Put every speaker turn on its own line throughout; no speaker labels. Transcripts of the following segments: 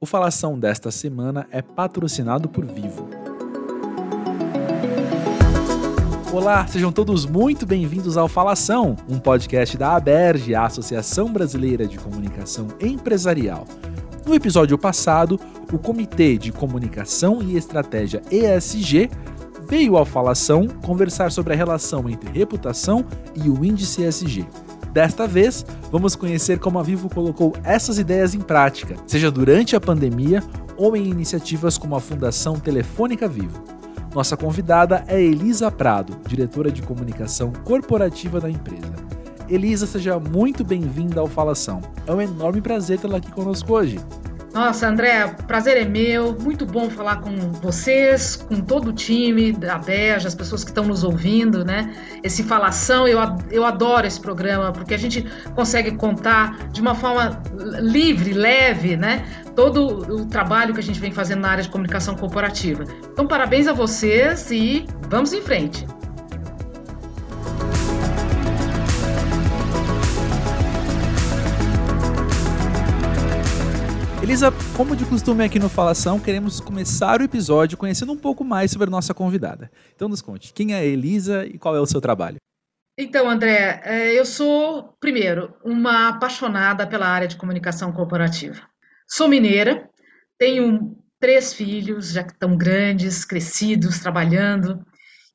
O Falação desta semana é patrocinado por Vivo. Olá, sejam todos muito bem-vindos ao Falação, um podcast da ABERJ, a Associação Brasileira de Comunicação Empresarial. No episódio passado, o Comitê de Comunicação e Estratégia ESG veio ao Falação conversar sobre a relação entre reputação e o índice ESG. Desta vez, vamos conhecer como a Vivo colocou essas ideias em prática, seja durante a pandemia ou em iniciativas como a Fundação Telefônica Vivo. Nossa convidada é Elisa Prado, diretora de comunicação corporativa da empresa. Elisa, seja muito bem-vinda ao Falação. É um enorme prazer tê-la aqui conosco hoje.
Nossa, André, prazer é meu. Muito bom falar com vocês, com todo o time da Beja, as pessoas que estão nos ouvindo, né? Esse Falação, eu, eu adoro esse programa, porque a gente consegue contar de uma forma livre, leve, né? Todo o trabalho que a gente vem fazendo na área de comunicação corporativa. Então, parabéns a vocês e vamos em frente.
Elisa, como de costume aqui no Falação, queremos começar o episódio conhecendo um pouco mais sobre a nossa convidada. Então nos conte, quem é a Elisa e qual é o seu trabalho?
Então, André, é, eu sou, primeiro, uma apaixonada pela área de comunicação corporativa. Sou mineira, tenho três filhos, já que estão grandes, crescidos, trabalhando,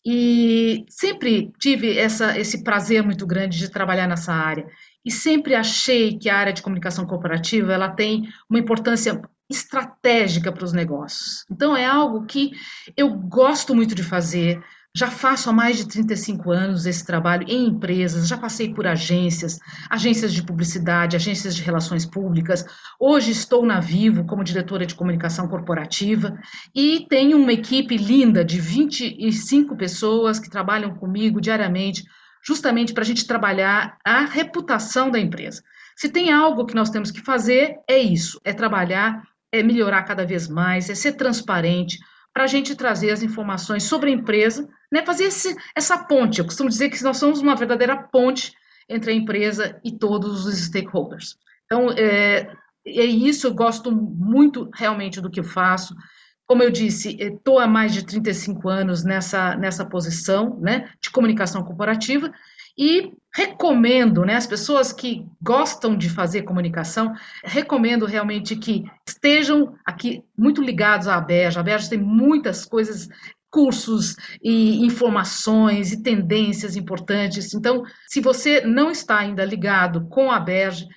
e sempre tive essa, esse prazer muito grande de trabalhar nessa área e sempre achei que a área de comunicação corporativa ela tem uma importância estratégica para os negócios. Então é algo que eu gosto muito de fazer. Já faço há mais de 35 anos esse trabalho em empresas, já passei por agências, agências de publicidade, agências de relações públicas. Hoje estou na Vivo como diretora de comunicação corporativa e tenho uma equipe linda de 25 pessoas que trabalham comigo diariamente justamente para a gente trabalhar a reputação da empresa. Se tem algo que nós temos que fazer, é isso: é trabalhar, é melhorar cada vez mais, é ser transparente, para a gente trazer as informações sobre a empresa, né, fazer esse, essa ponte. Eu costumo dizer que nós somos uma verdadeira ponte entre a empresa e todos os stakeholders. Então, é, é isso, eu gosto muito realmente do que eu faço. Como eu disse, estou há mais de 35 anos nessa, nessa posição né, de comunicação corporativa e recomendo, né, as pessoas que gostam de fazer comunicação, recomendo realmente que estejam aqui muito ligados à ABERJ. A ABERJ tem muitas coisas, cursos e informações e tendências importantes. Então, se você não está ainda ligado com a ABERJ,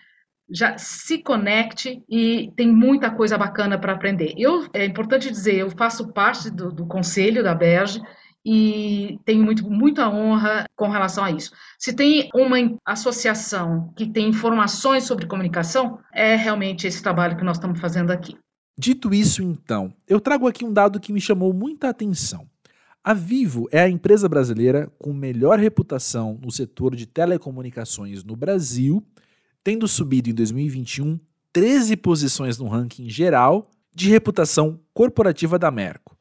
já se conecte e tem muita coisa bacana para aprender. Eu é importante dizer, eu faço parte do, do conselho da Berge e tenho muito, muita honra com relação a isso. Se tem uma associação que tem informações sobre comunicação, é realmente esse trabalho que nós estamos fazendo aqui.
Dito isso, então, eu trago aqui um dado que me chamou muita atenção. A Vivo é a empresa brasileira com melhor reputação no setor de telecomunicações no Brasil tendo subido em 2021 13 posições no ranking geral de reputação corporativa da Merco.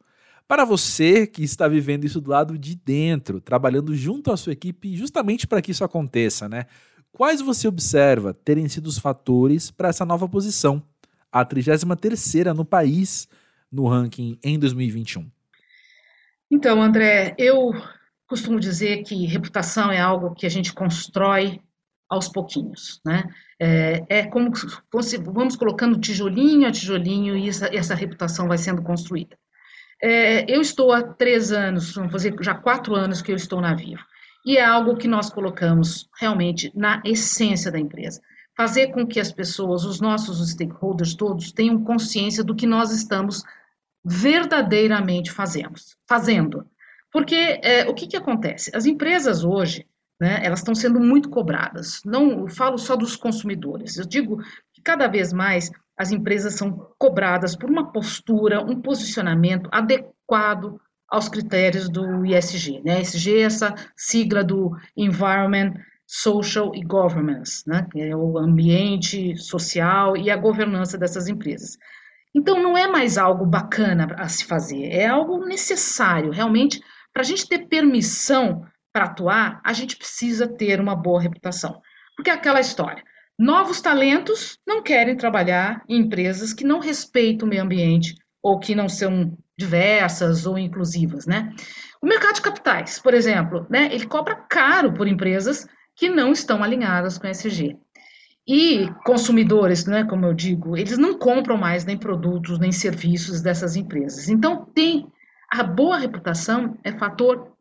Para você que está vivendo isso do lado de dentro, trabalhando junto à sua equipe justamente para que isso aconteça, né? Quais você observa terem sido os fatores para essa nova posição, a 33ª no país no ranking em 2021?
Então, André, eu costumo dizer que reputação é algo que a gente constrói aos pouquinhos, né? É, é como, vamos colocando tijolinho a tijolinho e essa, essa reputação vai sendo construída. É, eu estou há três anos, vamos fazer já quatro anos que eu estou na Vivo, e é algo que nós colocamos realmente na essência da empresa. Fazer com que as pessoas, os nossos stakeholders todos, tenham consciência do que nós estamos verdadeiramente fazemos, fazendo. Porque é, o que, que acontece? As empresas hoje, né, elas estão sendo muito cobradas. Não falo só dos consumidores, eu digo que cada vez mais as empresas são cobradas por uma postura, um posicionamento adequado aos critérios do ISG. Né? ESG é essa sigla do Environment, Social e Governance, né? que é o ambiente social e a governança dessas empresas. Então, não é mais algo bacana a se fazer, é algo necessário, realmente, para a gente ter permissão para atuar, a gente precisa ter uma boa reputação. Porque é aquela história. Novos talentos não querem trabalhar em empresas que não respeitam o meio ambiente ou que não são diversas ou inclusivas, né? O mercado de capitais, por exemplo, né, ele cobra caro por empresas que não estão alinhadas com o ESG. E consumidores, né, como eu digo, eles não compram mais nem produtos nem serviços dessas empresas. Então, tem a boa reputação é fator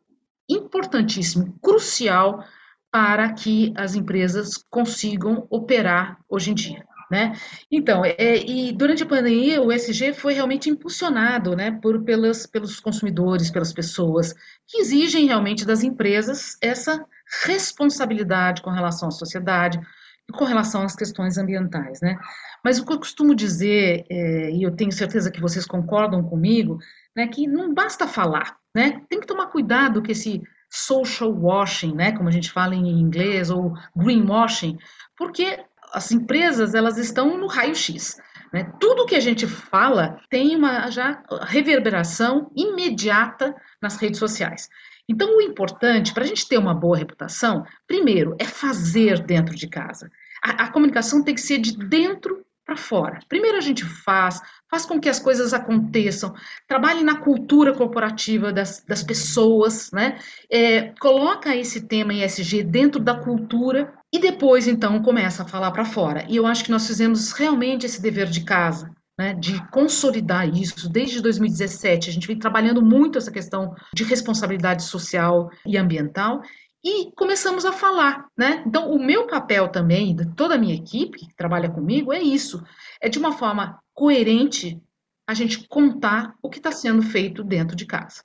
importantíssimo, crucial para que as empresas consigam operar hoje em dia. Né? Então, é, e durante a pandemia, o SG foi realmente impulsionado né, por, pelas, pelos consumidores, pelas pessoas, que exigem realmente das empresas essa responsabilidade com relação à sociedade e com relação às questões ambientais. Né? Mas o que eu costumo dizer, é, e eu tenho certeza que vocês concordam comigo, né, que não basta falar, né? tem que tomar cuidado com esse social washing, né, como a gente fala em inglês, ou greenwashing, porque as empresas elas estão no raio-x. Né? Tudo que a gente fala tem uma já reverberação imediata nas redes sociais. Então, o importante para a gente ter uma boa reputação, primeiro, é fazer dentro de casa. A, a comunicação tem que ser de dentro para fora. Primeiro a gente faz, faz com que as coisas aconteçam, trabalhe na cultura corporativa das, das pessoas, né? É, coloca esse tema ESG dentro da cultura e depois então começa a falar para fora. E eu acho que nós fizemos realmente esse dever de casa. Né, de consolidar isso desde 2017. A gente vem trabalhando muito essa questão de responsabilidade social e ambiental e começamos a falar, né? Então, o meu papel também, de toda a minha equipe que trabalha comigo, é isso: é de uma forma coerente a gente contar o que está sendo feito dentro de casa.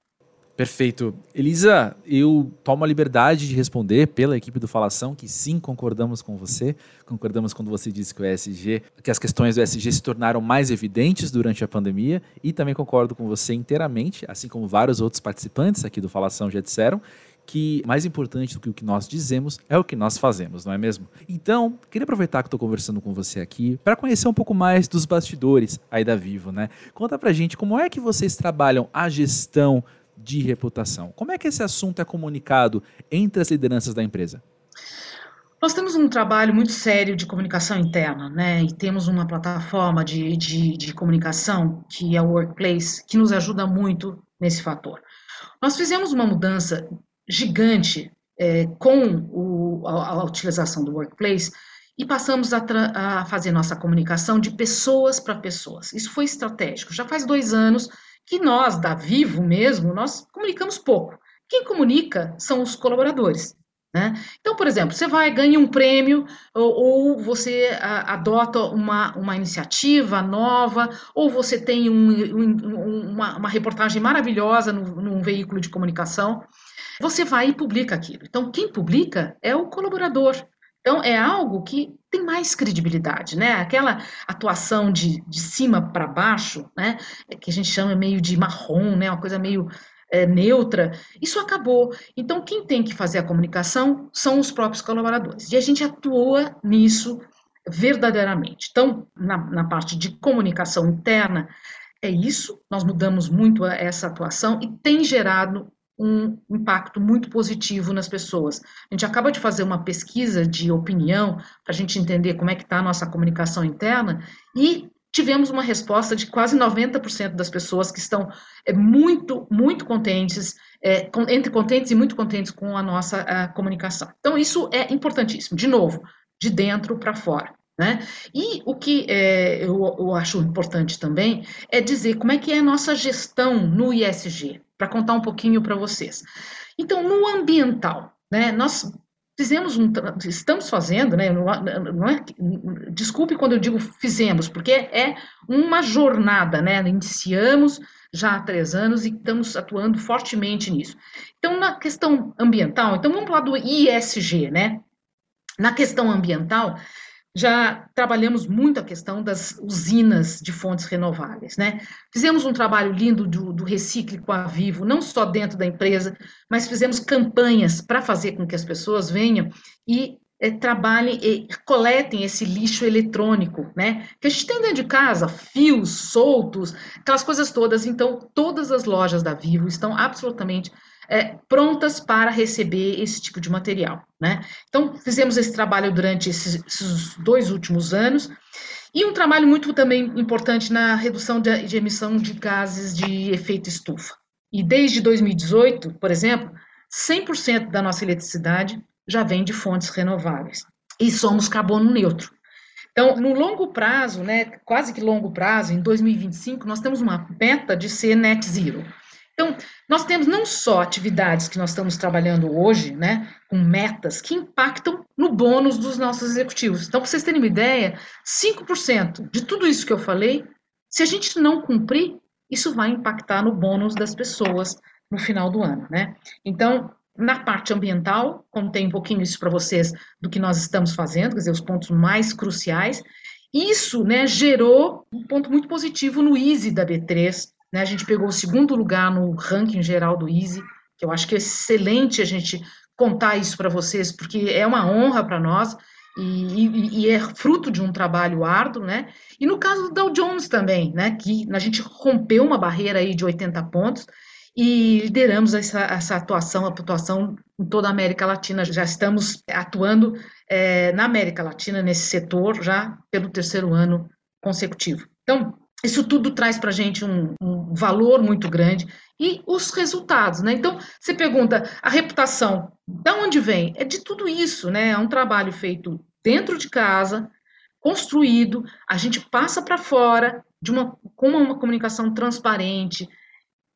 Perfeito. Elisa, eu tomo a liberdade de responder pela equipe do Falação que sim, concordamos com você. Concordamos quando você disse que o ESG, que as questões do ESG se tornaram mais evidentes durante a pandemia e também concordo com você inteiramente, assim como vários outros participantes aqui do Falação já disseram, que mais importante do que o que nós dizemos é o que nós fazemos, não é mesmo? Então, queria aproveitar que estou conversando com você aqui para conhecer um pouco mais dos bastidores aí da Vivo, né? Conta pra gente como é que vocês trabalham a gestão de reputação. Como é que esse assunto é comunicado entre as lideranças da empresa?
Nós temos um trabalho muito sério de comunicação interna, né? E temos uma plataforma de, de, de comunicação, que é o Workplace, que nos ajuda muito nesse fator. Nós fizemos uma mudança gigante é, com o, a, a, utilização do workplace e passamos a, a fazer nossa comunicação de pessoas para pessoas. Isso foi estratégico. Já faz dois anos que nós, da Vivo mesmo, nós comunicamos pouco. Quem comunica são os colaboradores. Né? Então, por exemplo, você vai, ganha um prêmio, ou, ou você a, adota uma, uma iniciativa nova, ou você tem um, um, uma, uma, reportagem maravilhosa no, num veículo de comunicação você vai e publica aquilo. Então, quem publica é o colaborador. Então, é algo que tem mais credibilidade, né? Aquela atuação de, de cima para baixo, né? Que a gente chama meio de marrom, né? Uma coisa meio é, neutra. Isso acabou. Então, quem tem que fazer a comunicação são os próprios colaboradores. E a gente atua nisso verdadeiramente. Então, na, na parte de comunicação interna, é isso. Nós mudamos muito essa atuação e tem gerado um impacto muito positivo nas pessoas. A gente acaba de fazer uma pesquisa de opinião para a gente entender como é que está a nossa comunicação interna e tivemos uma resposta de quase 90% das pessoas que estão é, muito, muito contentes, é, com, entre contentes e muito contentes com a nossa a comunicação. Então, isso é importantíssimo. De novo, de dentro para fora. Né? E o que é, eu, eu acho importante também é dizer como é que é a nossa gestão no ISG para contar um pouquinho para vocês. Então, no ambiental, né, nós fizemos um, estamos fazendo, né, não, não é, desculpe quando eu digo fizemos, porque é uma jornada, né, iniciamos já há três anos e estamos atuando fortemente nisso. Então, na questão ambiental, então vamos falar do ISG, né, na questão ambiental, já trabalhamos muito a questão das usinas de fontes renováveis, né? Fizemos um trabalho lindo do, do Recicle com a Vivo, não só dentro da empresa, mas fizemos campanhas para fazer com que as pessoas venham e é, trabalhem e coletem esse lixo eletrônico, né? Que a gente tem dentro de casa, fios soltos, aquelas coisas todas. Então, todas as lojas da Vivo estão absolutamente é, prontas para receber esse tipo de material. Né? Então, fizemos esse trabalho durante esses, esses dois últimos anos, e um trabalho muito também importante na redução de, de emissão de gases de efeito estufa. E desde 2018, por exemplo, 100% da nossa eletricidade já vem de fontes renováveis. E somos carbono neutro. Então, no longo prazo, né, quase que longo prazo, em 2025, nós temos uma meta de ser net zero. Então, nós temos não só atividades que nós estamos trabalhando hoje, né, com metas que impactam no bônus dos nossos executivos. Então, para vocês terem uma ideia, 5% de tudo isso que eu falei, se a gente não cumprir, isso vai impactar no bônus das pessoas no final do ano, né? Então, na parte ambiental, contei um pouquinho isso para vocês do que nós estamos fazendo, quer dizer, os pontos mais cruciais. Isso, né, gerou um ponto muito positivo no Easy da B3, né? A gente pegou o segundo lugar no ranking geral do Easy, que eu acho que é excelente a gente contar isso para vocês, porque é uma honra para nós. E, e, e, é fruto de um trabalho árduo, né? E no caso do Dow Jones também, né? Que a gente rompeu uma barreira aí de 80 pontos e lideramos essa, essa atuação, a atuação em toda a América Latina. Já estamos atuando é, na América Latina nesse setor já pelo terceiro ano consecutivo. Então, isso tudo traz para a gente um, um, valor muito grande e os resultados, né? Então, você pergunta, a reputação, de onde vem? É de tudo isso, né? É um trabalho feito dentro de casa, construído, a gente passa para fora de uma, com uma comunicação transparente,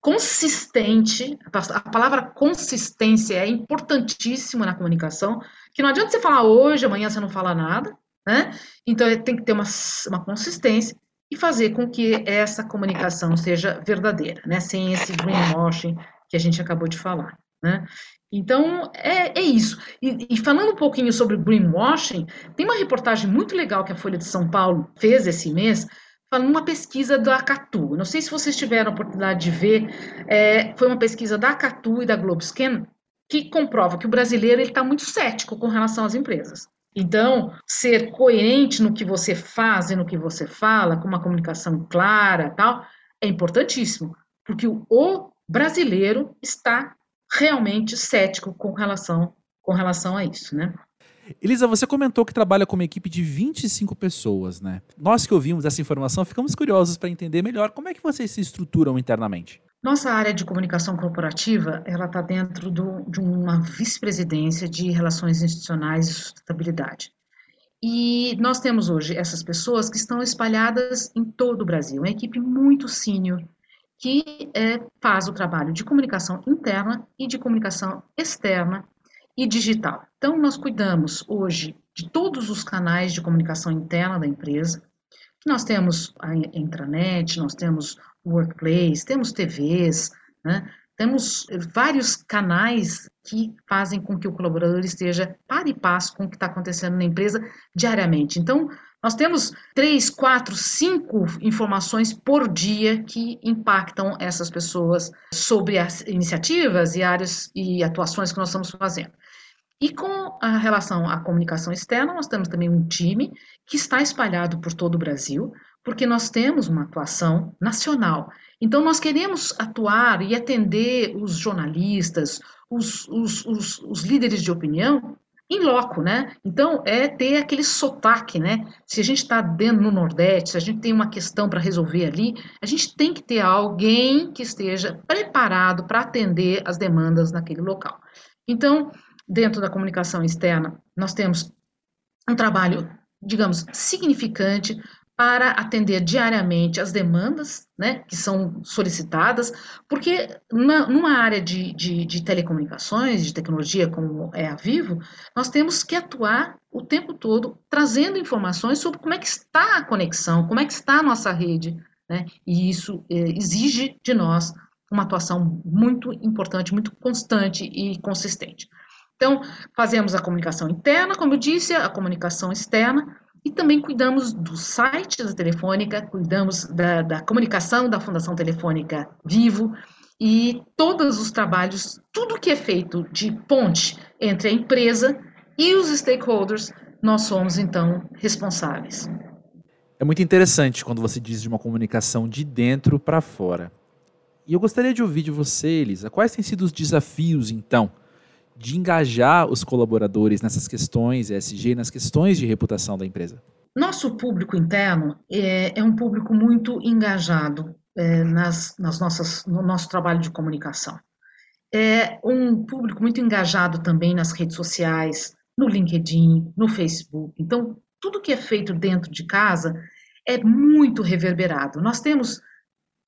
consistente, a palavra consistência é importantíssima na comunicação, que não adianta você falar hoje, amanhã você não fala nada, né? Então tem que ter uma, uma consistência e fazer com que essa comunicação seja verdadeira, né? Sem esse greenwashing que a gente acabou de falar, né? Então, é, é isso. E, e, falando um pouquinho sobre greenwashing, tem uma reportagem muito legal que a Folha de São Paulo fez esse mês, numa pesquisa da Catu. Não sei se vocês tiveram a oportunidade de ver, é, foi uma pesquisa da Catu e da Globescan que comprova que o brasileiro está muito cético com relação às empresas. Então, ser coerente no que você faz e no que você fala, com uma comunicação clara, tal, é importantíssimo, porque o, brasileiro está realmente cético com relação com relação a isso, né?
Elisa, você comentou que trabalha com uma equipe de 25 pessoas, né? Nós que ouvimos essa informação ficamos curiosos para entender melhor como é que vocês se estruturam internamente.
Nossa área de comunicação corporativa, ela está dentro do, de uma vice-presidência de relações institucionais e sustentabilidade. E nós temos hoje essas pessoas que estão espalhadas em todo o Brasil, uma equipe muito sênior que é, faz o trabalho de comunicação interna e de comunicação externa e digital. Então, nós cuidamos hoje de todos os canais de comunicação interna da empresa. Nós temos a intranet, nós temos workplace, temos TVs, né? temos vários canais que fazem com que o colaborador esteja para e passo com o que está acontecendo na empresa diariamente. Então, nós temos três, quatro, cinco informações por dia que impactam essas pessoas sobre as iniciativas e áreas e atuações que nós estamos fazendo. E com a relação à comunicação externa, nós temos também um time que está espalhado por todo o Brasil, porque nós temos uma atuação nacional. Então, nós queremos atuar e atender os jornalistas, os, os, os, os líderes de opinião em loco, né? Então, é ter aquele sotaque, né? Se a gente está dentro no Nordeste, se a gente tem uma questão para resolver ali, a gente tem que ter alguém que esteja preparado para atender as demandas naquele local. Então, dentro da comunicação externa, nós temos um trabalho, digamos, significante para atender diariamente as demandas né, que são solicitadas, porque na, numa área de, de, de, telecomunicações, de tecnologia como é a Vivo, nós temos que atuar o tempo todo trazendo informações sobre como é que está a conexão, como é que está a nossa rede, né, e isso é, exige de nós uma atuação muito importante, muito constante e consistente. Então, fazemos a comunicação interna, como eu disse, a comunicação externa, e também cuidamos do site da Telefônica, cuidamos da, da comunicação da Fundação Telefônica Vivo, e todos os trabalhos, tudo que é feito de ponte entre a empresa e os stakeholders, nós somos então responsáveis.
É muito interessante quando você diz de uma comunicação de dentro para fora. E eu gostaria de ouvir de você, Elisa, quais têm sido os desafios, então, de engajar os colaboradores nessas questões ESG, nas questões de reputação da empresa?
Nosso público interno é, é um público muito engajado é, nas, nas nossas, no nosso trabalho de comunicação. É um público muito engajado também nas redes sociais, no LinkedIn, no Facebook. Então, tudo que é feito dentro de casa é muito reverberado. Nós temos,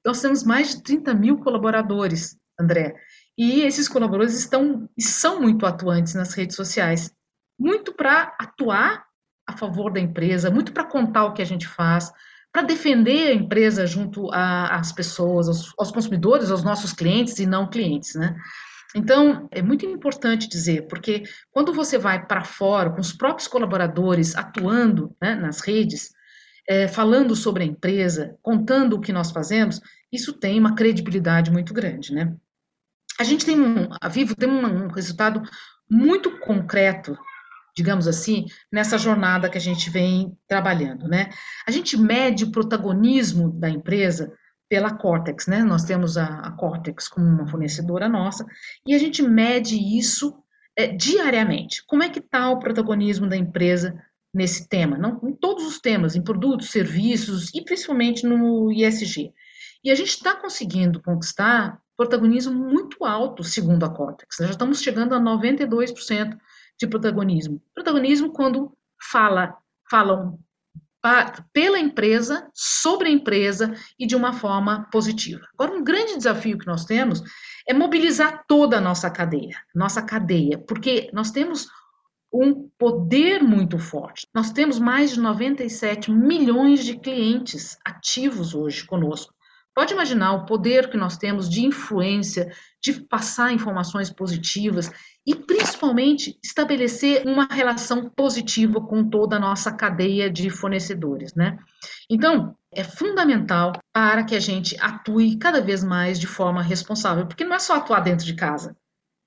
nós temos mais de 30 mil colaboradores, André, e esses colaboradores estão e são muito atuantes nas redes sociais, muito para atuar a favor da empresa, muito para contar o que a gente faz, para defender a empresa junto às pessoas, aos, aos, consumidores, aos nossos clientes e não clientes, né? Então, é muito importante dizer, porque quando você vai para fora, com os próprios colaboradores atuando né, nas redes, é, falando sobre a empresa, contando o que nós fazemos, isso tem uma credibilidade muito grande, né? A gente tem um, a Vivo tem um, um resultado muito concreto digamos assim, nessa jornada que a gente vem trabalhando, né? A gente mede o protagonismo da empresa pela Cortex, né? Nós temos a, a Cortex como uma fornecedora nossa e a gente mede isso é, diariamente. Como é que está o protagonismo da empresa nesse tema? Não em todos os temas, em produtos, serviços e principalmente no ISG. E a gente está conseguindo conquistar protagonismo muito alto, segundo a Cortex. Nós já estamos chegando a 92% de protagonismo. Protagonismo quando fala, falam pela empresa, sobre a empresa e de uma forma positiva. Agora, um grande desafio que nós temos é mobilizar toda a nossa cadeia, nossa cadeia, porque nós temos um poder muito forte. Nós temos mais de 97 milhões de clientes ativos hoje conosco. Pode imaginar o poder que nós temos de influência, de passar informações positivas e principalmente estabelecer uma relação positiva com toda a nossa cadeia de fornecedores, né? Então, é fundamental para que a gente atue cada vez mais de forma responsável, porque não é só atuar dentro de casa,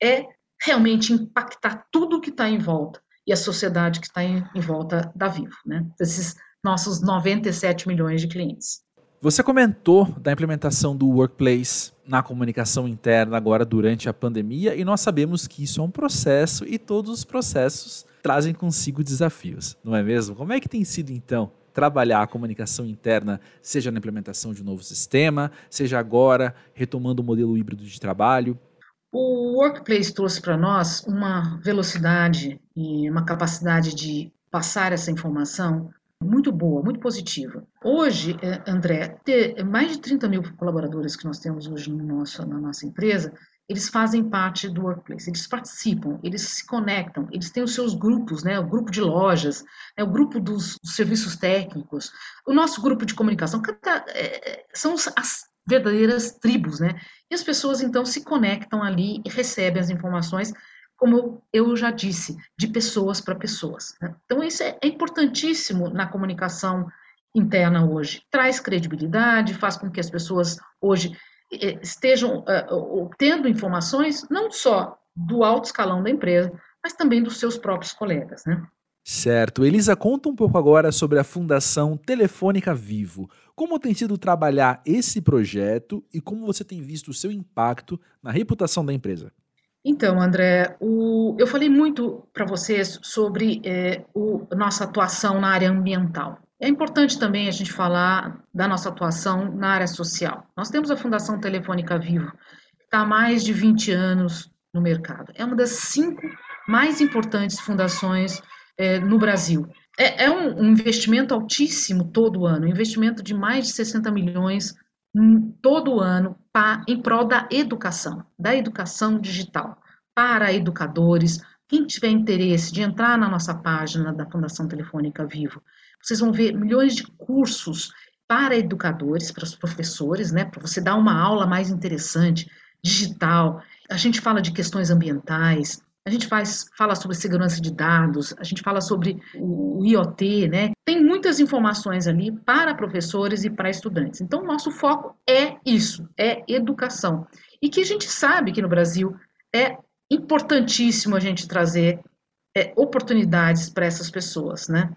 é realmente impactar tudo que está em volta e a sociedade que está em, em volta da Vivo, né? Esses nossos 97 milhões de clientes.
Você comentou da implementação do Workplace na comunicação interna agora durante a pandemia e nós sabemos que isso é um processo e todos os processos trazem consigo desafios, não é mesmo? Como é que tem sido então trabalhar a comunicação interna, seja na implementação de um novo sistema, seja agora retomando o modelo híbrido de trabalho?
O Workplace trouxe para nós uma velocidade e uma capacidade de passar essa informação muito boa, muito positiva. Hoje, eh, André, ter mais de 30 mil colaboradores que nós temos hoje no nosso, na nossa empresa, eles fazem parte do workplace, eles participam, eles se conectam, eles têm os seus grupos, né? O grupo de lojas, né? o grupo dos, dos serviços técnicos, o nosso grupo de comunicação, cada, é, são as verdadeiras tribos, né? E as pessoas então se conectam ali e recebem as informações como eu já disse, de pessoas para pessoas. Né? Então, isso é, é importantíssimo na comunicação interna hoje. Traz credibilidade, faz com que as pessoas hoje eh, estejam uh, obtendo informações não só do alto escalão da empresa, mas também dos seus próprios colegas. Né?
Certo. Elisa, conta um pouco agora sobre a Fundação Telefônica Vivo. Como tem sido trabalhar esse projeto e como você tem visto o seu impacto na reputação da empresa?
Então, André, o, eu falei muito para vocês sobre é, o, nossa atuação na área ambiental. É importante também a gente falar da nossa atuação na área social. Nós temos a Fundação Telefônica Vivo, que está há mais de 20 anos no mercado. É uma das cinco mais importantes fundações é, no Brasil. É, é um, um, investimento altíssimo todo ano, investimento de mais de 60 milhões todo ano tá em prol da educação, da educação digital, para educadores. Quem tiver interesse de entrar na nossa página da Fundação Telefônica Vivo, vocês vão ver milhões de cursos para educadores, para os professores, né, para você dar uma aula mais interessante, digital. A gente fala de questões ambientais, a gente faz, fala sobre segurança de dados, a gente fala sobre o IoT, né? Tem muitas informações ali para professores e para estudantes. Então, nosso foco é isso, é educação. E que a gente sabe que no Brasil é importantíssimo a gente trazer é, oportunidades para essas pessoas, né?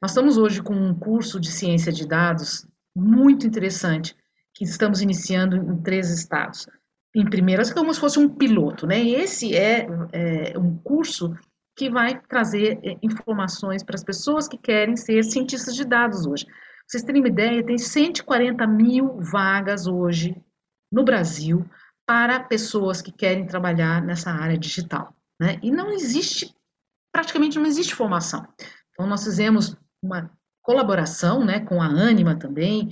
Nós estamos hoje com um curso de ciência de dados muito interessante, que estamos iniciando em três estados. Em primeiras, como se fosse um piloto, né? E esse é, é um curso que vai trazer é, informações para as pessoas que querem ser cientistas de dados hoje. Pra vocês terem uma ideia, tem 140 mil vagas hoje no Brasil para pessoas que querem trabalhar nessa área digital. Né? E não existe, praticamente não existe formação. Então, nós fizemos uma colaboração né, com a Anima também,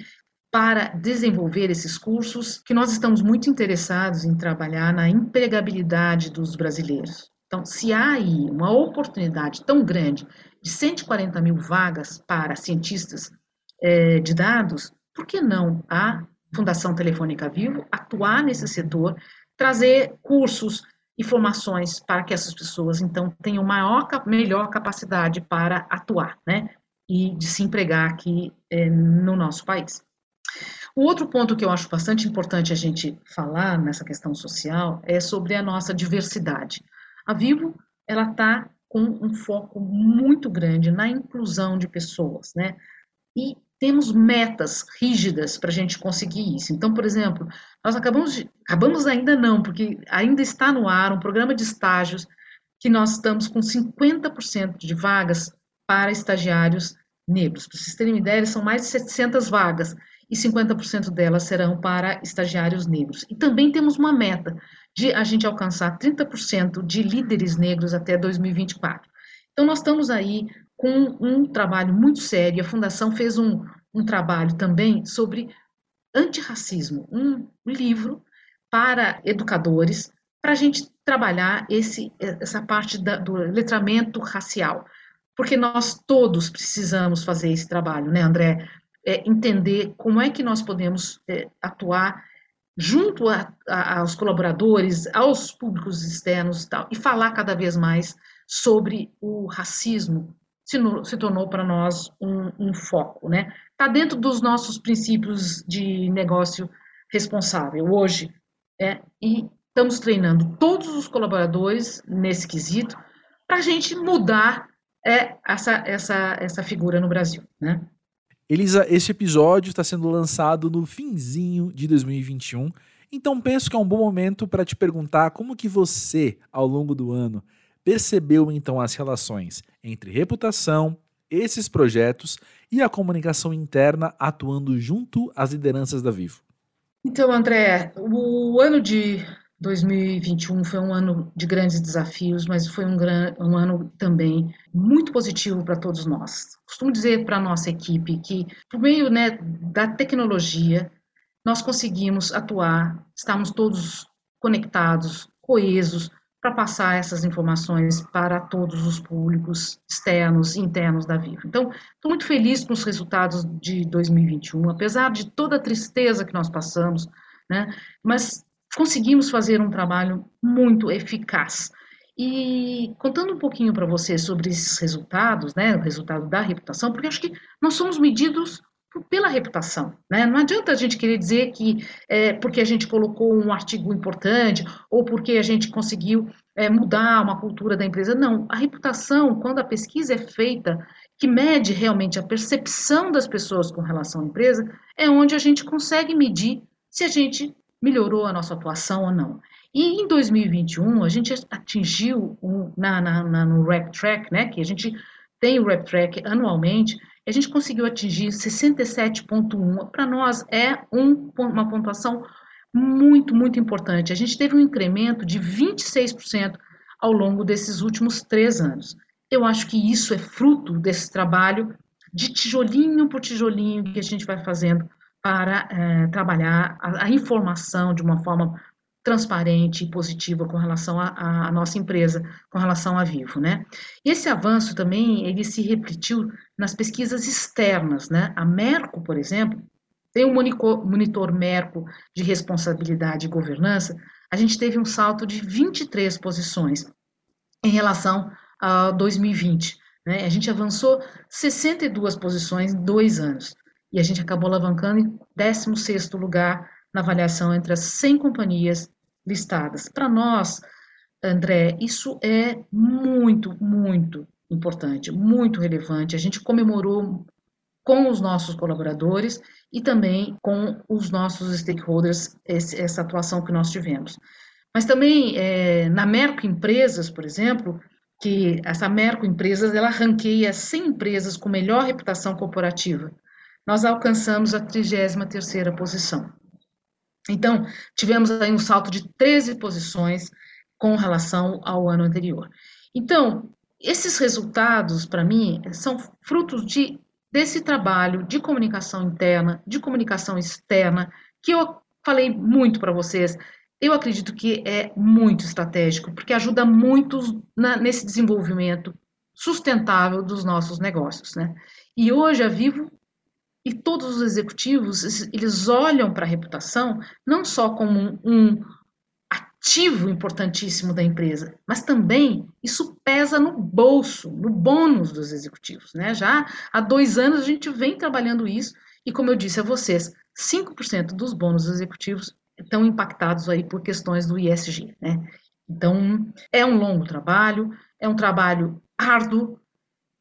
para desenvolver esses cursos, que nós estamos muito interessados em trabalhar na empregabilidade dos brasileiros. Então, se há aí uma oportunidade tão grande de 140 mil vagas para cientistas é, de dados, por que não a Fundação Telefônica Vivo atuar nesse setor, trazer cursos e formações para que essas pessoas, então, tenham maior, melhor capacidade para atuar, né? E de se empregar aqui é, no nosso país. O outro ponto que eu acho bastante importante a gente falar nessa questão social é sobre a nossa diversidade. A Vivo, ela está com um foco muito grande na inclusão de pessoas, né? E temos metas rígidas para a gente conseguir isso. Então, por exemplo, nós acabamos de, acabamos ainda não, porque ainda está no ar um programa de estágios que nós estamos com 50% de vagas para estagiários negros. Para vocês terem uma ideia, são mais de 700 vagas e 50% delas serão para estagiários negros. E também temos uma meta de a gente alcançar 30% de líderes negros até 2024. Então, nós estamos aí com um trabalho muito sério. A Fundação fez um, um trabalho também sobre antirracismo, um livro para educadores, para a gente trabalhar esse, essa parte da, do letramento racial. Porque nós todos precisamos fazer esse trabalho, né, André? É, entender como é que nós podemos é, atuar junto a, a, aos colaboradores, aos públicos externos e tal, e falar cada vez mais sobre o racismo se, no, se tornou para nós um, um foco, né? Está dentro dos nossos princípios de negócio responsável hoje, é, e estamos treinando todos os colaboradores nesse quesito para a gente mudar é, essa, essa, essa figura no Brasil, né?
Elisa, este episódio está sendo lançado no finzinho de 2021, então penso que é um bom momento para te perguntar como que você, ao longo do ano, percebeu então as relações entre reputação, esses projetos e a comunicação interna atuando junto às lideranças da Vivo.
Então, André, o ano de 2021 foi um ano de grandes desafios, mas foi um, gran, um ano também muito positivo para todos nós. Costumo dizer para a nossa equipe que, por meio né, da tecnologia, nós conseguimos atuar, estamos todos conectados, coesos, para passar essas informações para todos os públicos externos e internos da Vivo. Então, estou muito feliz com os resultados de 2021, apesar de toda a tristeza que nós passamos, né? Mas conseguimos fazer um trabalho muito eficaz. E contando um pouquinho para você sobre esses resultados, né, o resultado da reputação, porque acho que nós somos medidos pela reputação. Né? Não adianta a gente querer dizer que é, porque a gente colocou um artigo importante ou porque a gente conseguiu é, mudar uma cultura da empresa. Não, a reputação, quando a pesquisa é feita, que mede realmente a percepção das pessoas com relação à empresa, é onde a gente consegue medir se a gente melhorou a nossa atuação ou não. E em 2021, a gente atingiu um, na, na, na, no RepTrack, né, que a gente tem o RepTrack anualmente, a gente conseguiu atingir 67,1. Para nós é um, uma pontuação muito, muito importante. A gente teve um incremento de 26% ao longo desses últimos três anos. Eu acho que isso é fruto desse trabalho de tijolinho por tijolinho que a gente vai fazendo para é, trabalhar a, a, informação de uma forma transparente e positiva com relação à nossa empresa, com relação à Vivo, né? E esse avanço também, ele se refletiu nas pesquisas externas, né? A Merco, por exemplo, tem um monitor, monitor Merco de responsabilidade e governança, a gente teve um salto de 23 posições em relação a 2020, né? A gente avançou 62 posições em dois anos, e a gente acabou alavancando em 16º lugar na avaliação entre as 100 companhias listadas. Para nós, André, isso é muito, muito importante, muito relevante. A gente comemorou com os nossos colaboradores e também com os nossos stakeholders, esse, essa atuação que nós tivemos. Mas também é, na Merco Empresas, por exemplo, que essa Merco Empresas ela ranqueia 100 empresas com melhor reputação corporativa. Nós alcançamos a 33ª posição. Então, tivemos aí um salto de 13 posições com relação ao ano anterior. Então, esses resultados, para mim, são frutos de, desse trabalho de comunicação interna, de comunicação externa, que eu falei muito para vocês. Eu acredito que é muito estratégico, porque ajuda muito na, nesse desenvolvimento sustentável dos nossos negócios. Né? E hoje a Vivo e todos os executivos, eles olham para a reputação não só como um, um ativo importantíssimo da empresa, mas também isso pesa no bolso, no bônus dos executivos. Né? Já há dois anos a gente vem trabalhando isso, e como eu disse a vocês, 5% dos bônus executivos estão impactados aí por questões do ISG. Né? Então, é um longo trabalho, é um trabalho árduo,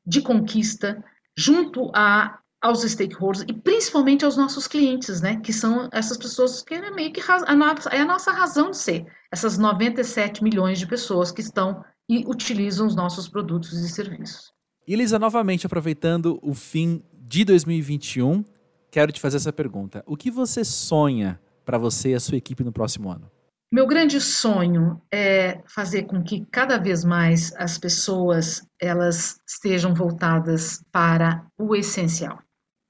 de conquista, junto a aos stakeholders e principalmente aos nossos clientes, né? Que são essas pessoas que é meio que a nossa, é a nossa razão de ser, essas 97 milhões de pessoas que estão e utilizam os nossos produtos e serviços.
Elisa, novamente aproveitando o fim de 2021, quero te fazer essa pergunta: o que você sonha para você e a sua equipe no próximo ano?
Meu grande sonho é fazer com que cada vez mais as pessoas elas estejam voltadas para o essencial.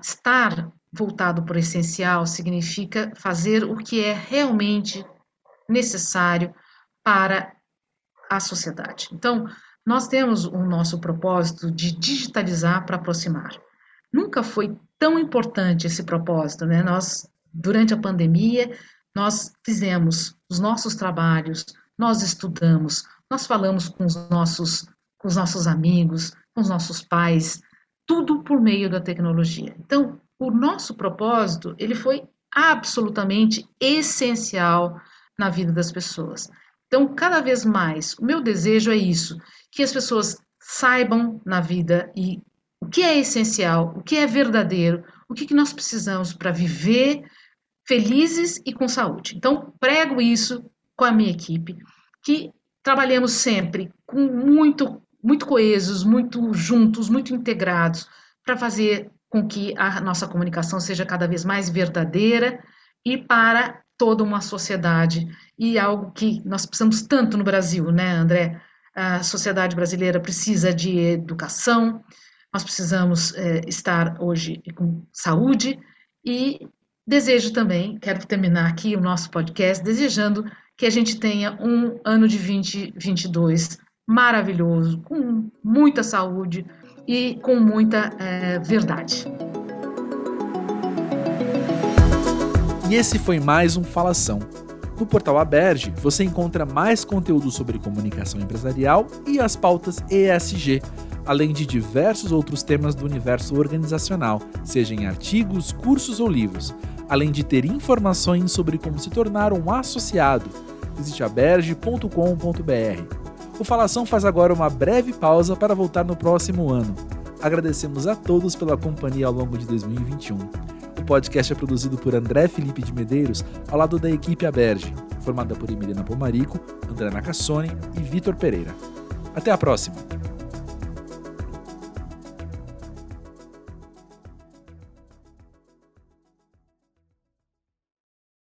Estar voltado para o essencial significa fazer o que é realmente necessário para a sociedade. Então, nós temos o nosso propósito de digitalizar para aproximar. Nunca foi tão importante esse propósito, né? Nós, durante a pandemia, nós fizemos os nossos trabalhos, nós estudamos, nós falamos com os nossos, com os nossos amigos, com os nossos pais, tudo por meio da tecnologia. Então, o nosso propósito, ele foi absolutamente essencial na vida das pessoas. Então, cada vez mais, o meu desejo é isso, que as pessoas saibam na vida e o que é essencial, o que é verdadeiro, o que, que nós precisamos para viver felizes e com saúde. Então, prego isso com a minha equipe, que trabalhemos sempre com muito muito coesos, muito juntos, muito integrados, para fazer com que a nossa comunicação seja cada vez mais verdadeira e para toda uma sociedade. E algo que nós precisamos tanto no Brasil, né, André? A sociedade brasileira precisa de educação, nós precisamos é, estar hoje com saúde e desejo também, quero terminar aqui o nosso podcast desejando que a gente tenha um ano de 2022 maravilhoso, com muita saúde e com muita é, verdade.
E esse foi mais um Falação. No portal Aberge, você encontra mais conteúdo sobre comunicação empresarial e as pautas ESG, além de diversos outros temas do universo organizacional, seja em artigos, cursos ou livros, além de ter informações sobre como se tornar um associado. Visite aberge.com.br. O Falação faz agora uma breve pausa para voltar no próximo ano. Agradecemos a todos pela companhia ao longo de 2021. O podcast é produzido por André Felipe de Medeiros, ao lado da equipe Aberge, formada por Emiliana Pomarico, André Nacassone e Vitor Pereira. Até a próxima!